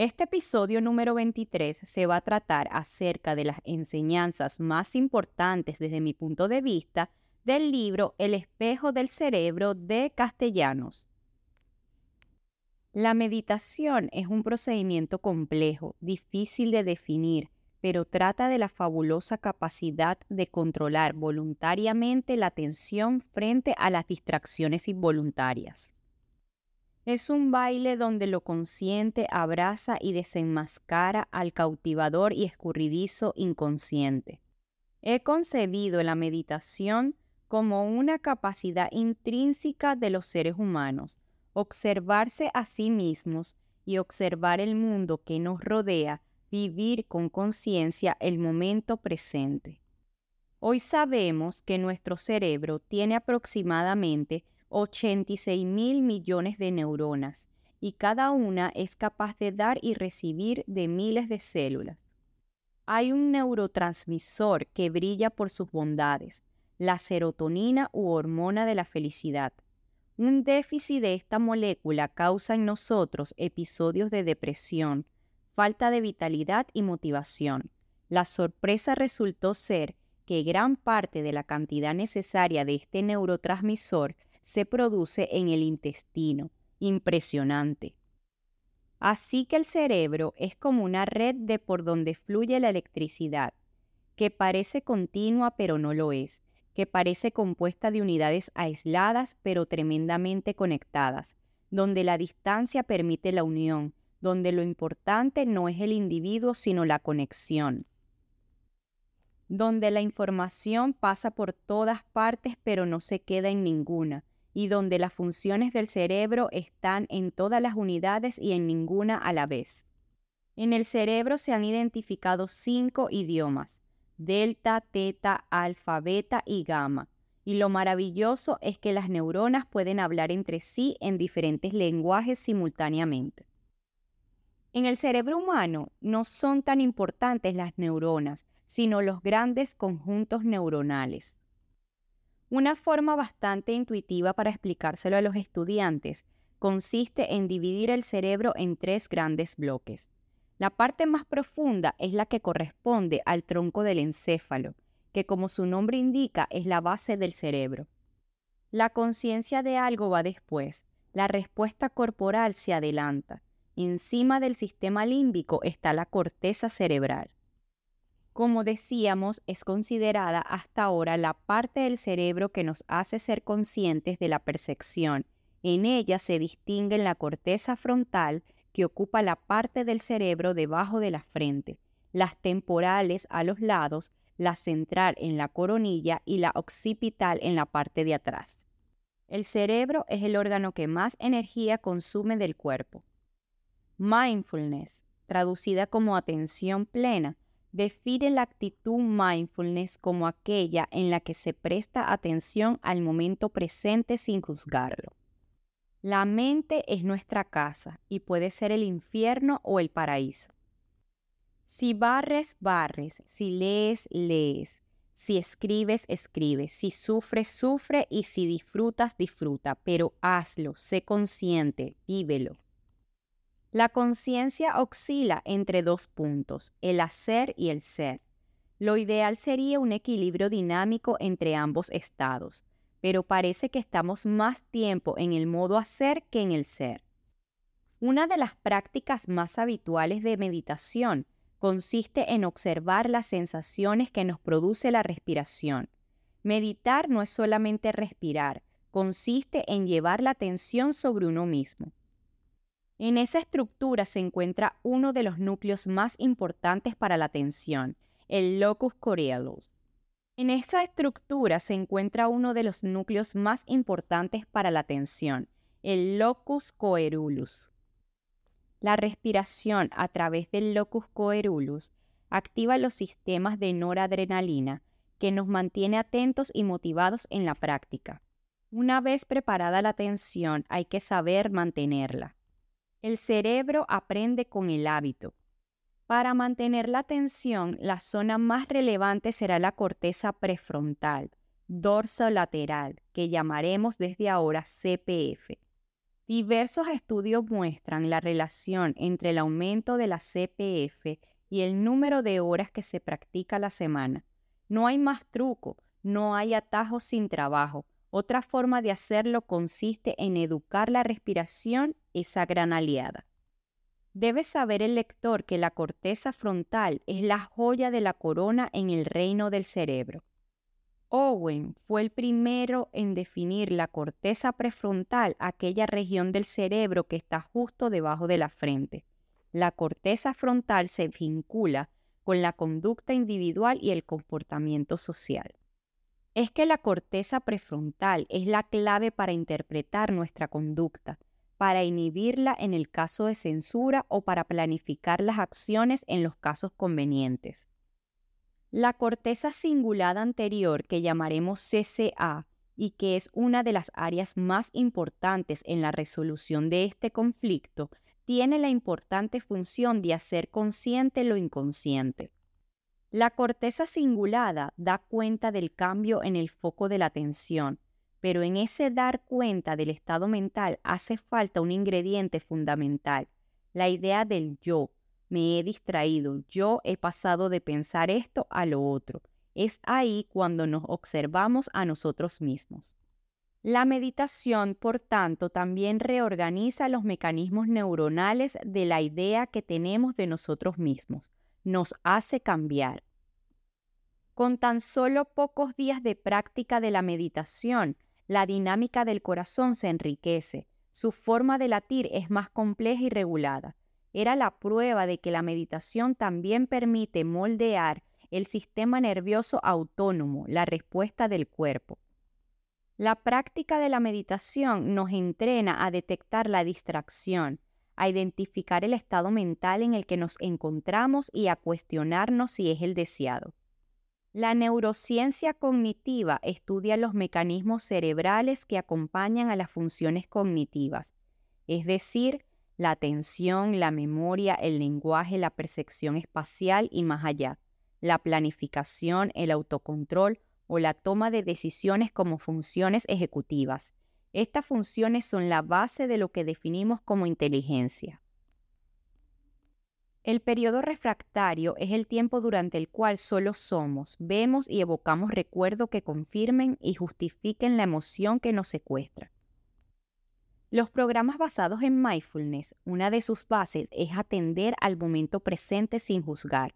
Este episodio número 23 se va a tratar acerca de las enseñanzas más importantes desde mi punto de vista del libro El espejo del cerebro de Castellanos. La meditación es un procedimiento complejo, difícil de definir, pero trata de la fabulosa capacidad de controlar voluntariamente la atención frente a las distracciones involuntarias. Es un baile donde lo consciente abraza y desenmascara al cautivador y escurridizo inconsciente. He concebido la meditación como una capacidad intrínseca de los seres humanos, observarse a sí mismos y observar el mundo que nos rodea, vivir con conciencia el momento presente. Hoy sabemos que nuestro cerebro tiene aproximadamente 86 mil millones de neuronas y cada una es capaz de dar y recibir de miles de células. Hay un neurotransmisor que brilla por sus bondades, la serotonina u hormona de la felicidad. Un déficit de esta molécula causa en nosotros episodios de depresión, falta de vitalidad y motivación. La sorpresa resultó ser que gran parte de la cantidad necesaria de este neurotransmisor se produce en el intestino. Impresionante. Así que el cerebro es como una red de por donde fluye la electricidad, que parece continua pero no lo es, que parece compuesta de unidades aisladas pero tremendamente conectadas, donde la distancia permite la unión, donde lo importante no es el individuo sino la conexión, donde la información pasa por todas partes pero no se queda en ninguna, y donde las funciones del cerebro están en todas las unidades y en ninguna a la vez. En el cerebro se han identificado cinco idiomas, delta, teta, alfa, beta y gamma. Y lo maravilloso es que las neuronas pueden hablar entre sí en diferentes lenguajes simultáneamente. En el cerebro humano no son tan importantes las neuronas, sino los grandes conjuntos neuronales. Una forma bastante intuitiva para explicárselo a los estudiantes consiste en dividir el cerebro en tres grandes bloques. La parte más profunda es la que corresponde al tronco del encéfalo, que como su nombre indica es la base del cerebro. La conciencia de algo va después, la respuesta corporal se adelanta. Encima del sistema límbico está la corteza cerebral como decíamos, es considerada hasta ahora la parte del cerebro que nos hace ser conscientes de la percepción. En ella se distingue la corteza frontal, que ocupa la parte del cerebro debajo de la frente, las temporales a los lados, la central en la coronilla y la occipital en la parte de atrás. El cerebro es el órgano que más energía consume del cuerpo. Mindfulness, traducida como atención plena, define la actitud mindfulness como aquella en la que se presta atención al momento presente sin juzgarlo. La mente es nuestra casa y puede ser el infierno o el paraíso. Si barres, barres, si lees, lees, si escribes, escribes, si sufres, sufre y si disfrutas, disfruta, pero hazlo, sé consciente, vívelo. La conciencia oscila entre dos puntos, el hacer y el ser. Lo ideal sería un equilibrio dinámico entre ambos estados, pero parece que estamos más tiempo en el modo hacer que en el ser. Una de las prácticas más habituales de meditación consiste en observar las sensaciones que nos produce la respiración. Meditar no es solamente respirar, consiste en llevar la atención sobre uno mismo. En esa estructura se encuentra uno de los núcleos más importantes para la atención, el locus coeruleus. En esa estructura se encuentra uno de los núcleos más importantes para la atención, el locus coeruleus. La respiración a través del locus coerulus activa los sistemas de noradrenalina que nos mantiene atentos y motivados en la práctica. Una vez preparada la atención hay que saber mantenerla. El cerebro aprende con el hábito. Para mantener la atención, la zona más relevante será la corteza prefrontal, dorsolateral, que llamaremos desde ahora CPF. Diversos estudios muestran la relación entre el aumento de la CPF y el número de horas que se practica la semana. No hay más truco, no hay atajos sin trabajo. Otra forma de hacerlo consiste en educar la respiración, esa gran aliada. Debe saber el lector que la corteza frontal es la joya de la corona en el reino del cerebro. Owen fue el primero en definir la corteza prefrontal, aquella región del cerebro que está justo debajo de la frente. La corteza frontal se vincula con la conducta individual y el comportamiento social. Es que la corteza prefrontal es la clave para interpretar nuestra conducta, para inhibirla en el caso de censura o para planificar las acciones en los casos convenientes. La corteza cingulada anterior, que llamaremos CCA, y que es una de las áreas más importantes en la resolución de este conflicto, tiene la importante función de hacer consciente lo inconsciente. La corteza cingulada da cuenta del cambio en el foco de la atención, pero en ese dar cuenta del estado mental hace falta un ingrediente fundamental, la idea del yo. Me he distraído, yo he pasado de pensar esto a lo otro. Es ahí cuando nos observamos a nosotros mismos. La meditación, por tanto, también reorganiza los mecanismos neuronales de la idea que tenemos de nosotros mismos. Nos hace cambiar. Con tan solo pocos días de práctica de la meditación, la dinámica del corazón se enriquece, su forma de latir es más compleja y regulada. Era la prueba de que la meditación también permite moldear el sistema nervioso autónomo, la respuesta del cuerpo. La práctica de la meditación nos entrena a detectar la distracción, a identificar el estado mental en el que nos encontramos y a cuestionarnos si es el deseado. La neurociencia cognitiva estudia los mecanismos cerebrales que acompañan a las funciones cognitivas, es decir, la atención, la memoria, el lenguaje, la percepción espacial y más allá, la planificación, el autocontrol, o la toma de decisiones como funciones ejecutivas. Estas funciones son la base de lo que definimos como inteligencia. El periodo refractario es el tiempo durante el cual solo somos, vemos y evocamos recuerdos que confirmen y justifiquen la emoción que nos secuestra. Los programas basados en mindfulness, una de sus bases es atender al momento presente sin juzgar,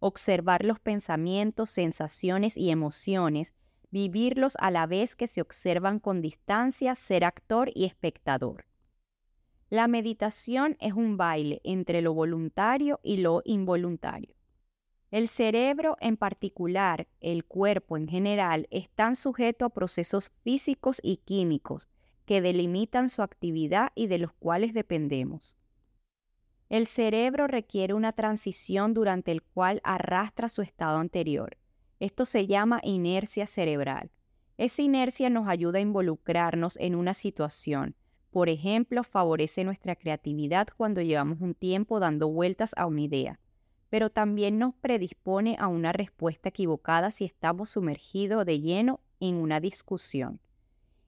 observar los pensamientos, sensaciones y emociones, vivirlos a la vez que se observan con distancia, ser actor y espectador. La meditación es un baile entre lo voluntario y lo involuntario. El cerebro en particular, el cuerpo en general, están sujetos a procesos físicos y químicos que delimitan su actividad y de los cuales dependemos. El cerebro requiere una transición durante el cual arrastra su estado anterior. Esto se llama inercia cerebral. Esa inercia nos ayuda a involucrarnos en una situación. Por ejemplo, favorece nuestra creatividad cuando llevamos un tiempo dando vueltas a una idea, pero también nos predispone a una respuesta equivocada si estamos sumergidos de lleno en una discusión.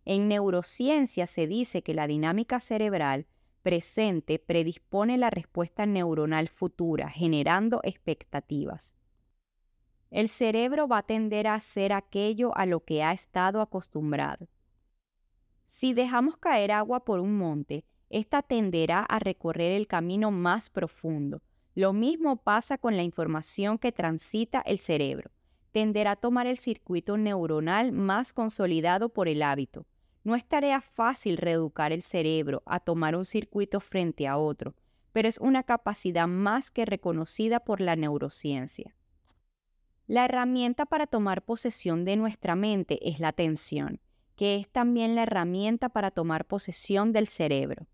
En neurociencia se dice que la dinámica cerebral presente predispone la respuesta neuronal futura, generando expectativas. El cerebro va a tender a hacer aquello a lo que ha estado acostumbrado. Si dejamos caer agua por un monte, ésta tenderá a recorrer el camino más profundo. Lo mismo pasa con la información que transita el cerebro. Tenderá a tomar el circuito neuronal más consolidado por el hábito. No es tarea fácil reeducar el cerebro a tomar un circuito frente a otro, pero es una capacidad más que reconocida por la neurociencia. La herramienta para tomar posesión de nuestra mente es la atención, que es también la herramienta para tomar posesión del cerebro.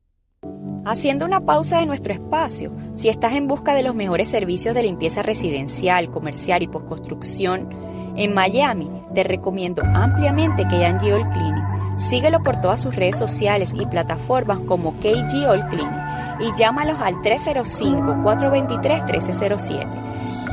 Haciendo una pausa de nuestro espacio, si estás en busca de los mejores servicios de limpieza residencial, comercial y postconstrucción en Miami, te recomiendo ampliamente KG All Cleaning. Síguelo por todas sus redes sociales y plataformas como KG All Cleaning y llámalos al 305-423-1307.